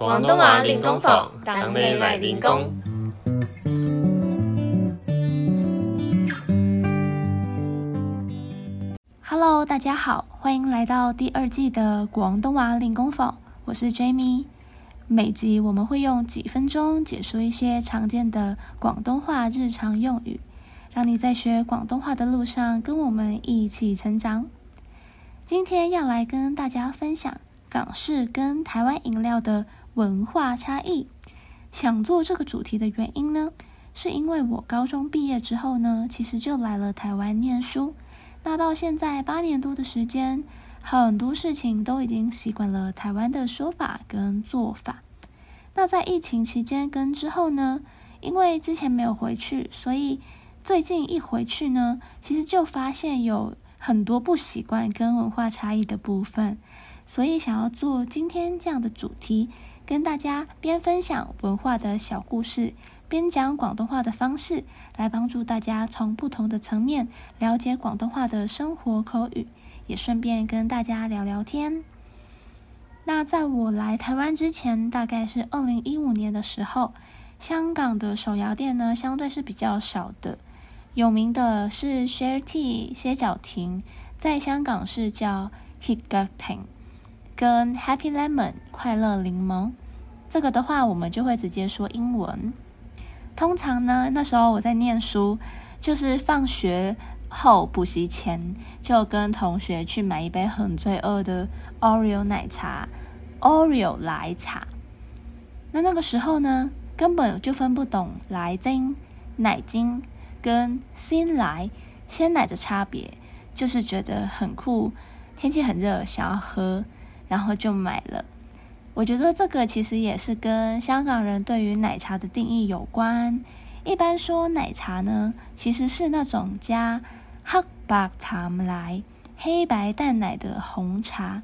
广东话练功房，等你来练功。Hello，大家好，欢迎来到第二季的广东话练功房，我是 Jamie。每集我们会用几分钟解说一些常见的广东话日常用语，让你在学广东话的路上跟我们一起成长。今天要来跟大家分享港式跟台湾饮料的。文化差异，想做这个主题的原因呢，是因为我高中毕业之后呢，其实就来了台湾念书。那到现在八年多的时间，很多事情都已经习惯了台湾的说法跟做法。那在疫情期间跟之后呢，因为之前没有回去，所以最近一回去呢，其实就发现有很多不习惯跟文化差异的部分，所以想要做今天这样的主题。跟大家边分享文化的小故事，边讲广东话的方式，来帮助大家从不同的层面了解广东话的生活口语，也顺便跟大家聊聊天。那在我来台湾之前，大概是二零一五年的时候，香港的手摇店呢，相对是比较少的，有名的是 Share Tea 歇脚亭，在香港是叫 Hit g i r g 跟 Happy Lemon 快乐柠檬，这个的话我们就会直接说英文。通常呢，那时候我在念书，就是放学后补习前，就跟同学去买一杯很罪恶的 Oreo 奶茶，Oreo 奶茶。那那个时候呢，根本就分不懂来精、奶精跟新来鲜奶的差别，就是觉得很酷，天气很热，想要喝。然后就买了。我觉得这个其实也是跟香港人对于奶茶的定义有关。一般说奶茶呢，其实是那种加黑白糖来、黑白淡奶的红茶，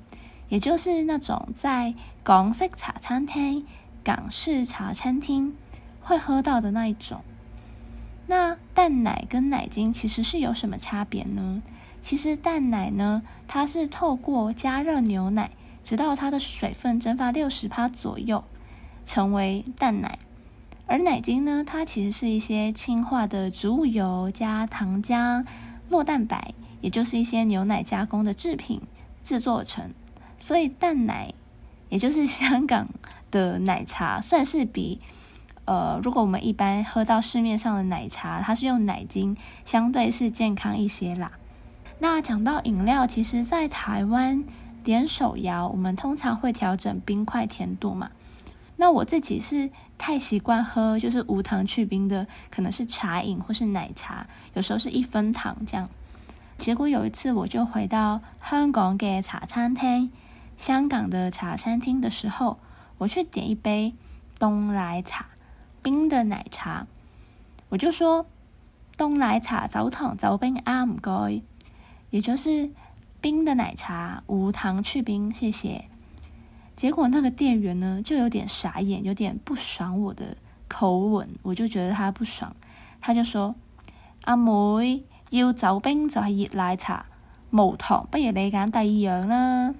也就是那种在港式茶餐厅、港式茶餐厅会喝到的那一种。那淡奶跟奶精其实是有什么差别呢？其实淡奶呢，它是透过加热牛奶。直到它的水分蒸发六十趴左右，成为淡奶。而奶精呢，它其实是一些氢化的植物油加糖浆、酪蛋白，也就是一些牛奶加工的制品制作成。所以淡奶，也就是香港的奶茶，算是比呃，如果我们一般喝到市面上的奶茶，它是用奶精，相对是健康一些啦。那讲到饮料，其实在台湾。点手摇，我们通常会调整冰块甜度嘛？那我自己是太习惯喝就是无糖去冰的，可能是茶饮或是奶茶，有时候是一分糖这样。结果有一次，我就回到香港的茶餐厅，香港的茶餐厅的时候，我去点一杯冬奶茶，冰的奶茶，我就说冬奶茶早糖早冰，唔该，也就是。冰的奶茶，无糖去冰，谢谢。结果那个店员呢，就有点傻眼，有点不爽我的口吻，我就觉得他不爽，他就说：“阿妹要走冰就系热奶茶，无糖，不如你拣第二样呢。”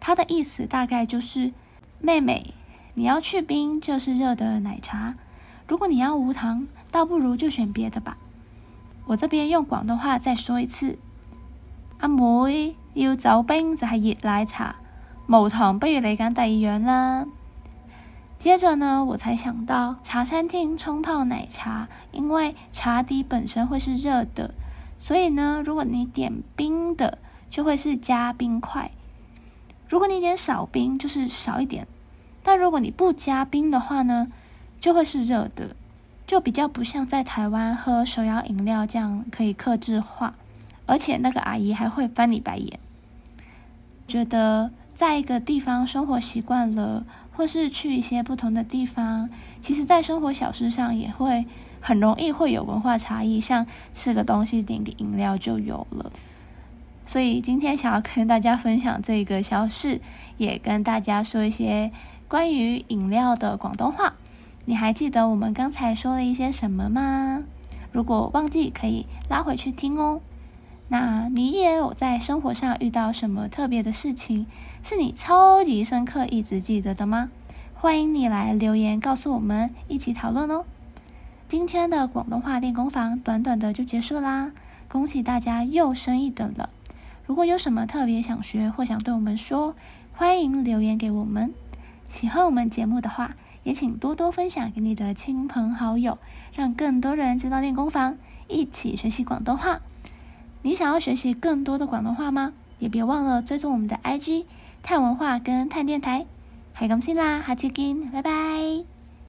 他的意思大概就是，妹妹，你要去冰就是热的奶茶，如果你要无糖，倒不如就选别的吧。我这边用广东话再说一次。阿妹要走冰就系热奶茶，无糖不如你拣第二样啦。接着呢，我才想到茶餐厅冲泡奶茶，因为茶底本身会是热的，所以呢，如果你点冰的，就会是加冰块；如果你点少冰，就是少一点。但如果你不加冰的话呢，就会是热的，就比较不像在台湾喝手摇饮料这样可以克制化。而且那个阿姨还会翻你白眼，觉得在一个地方生活习惯了，或是去一些不同的地方，其实，在生活小事上也会很容易会有文化差异，像吃个东西、点个饮料就有了。所以今天想要跟大家分享这个小事，也跟大家说一些关于饮料的广东话。你还记得我们刚才说了一些什么吗？如果忘记，可以拉回去听哦。那你也有在生活上遇到什么特别的事情，是你超级深刻、一直记得的吗？欢迎你来留言告诉我们，一起讨论哦。今天的广东话练功房短短的就结束啦，恭喜大家又升一等了。如果有什么特别想学或想对我们说，欢迎留言给我们。喜欢我们节目的话，也请多多分享给你的亲朋好友，让更多人知道练功房，一起学习广东话。你想要学习更多的广东话吗？也别忘了追踪我们的 IG“ 探文化”跟“探电台”。很更新啦，下次见，拜拜。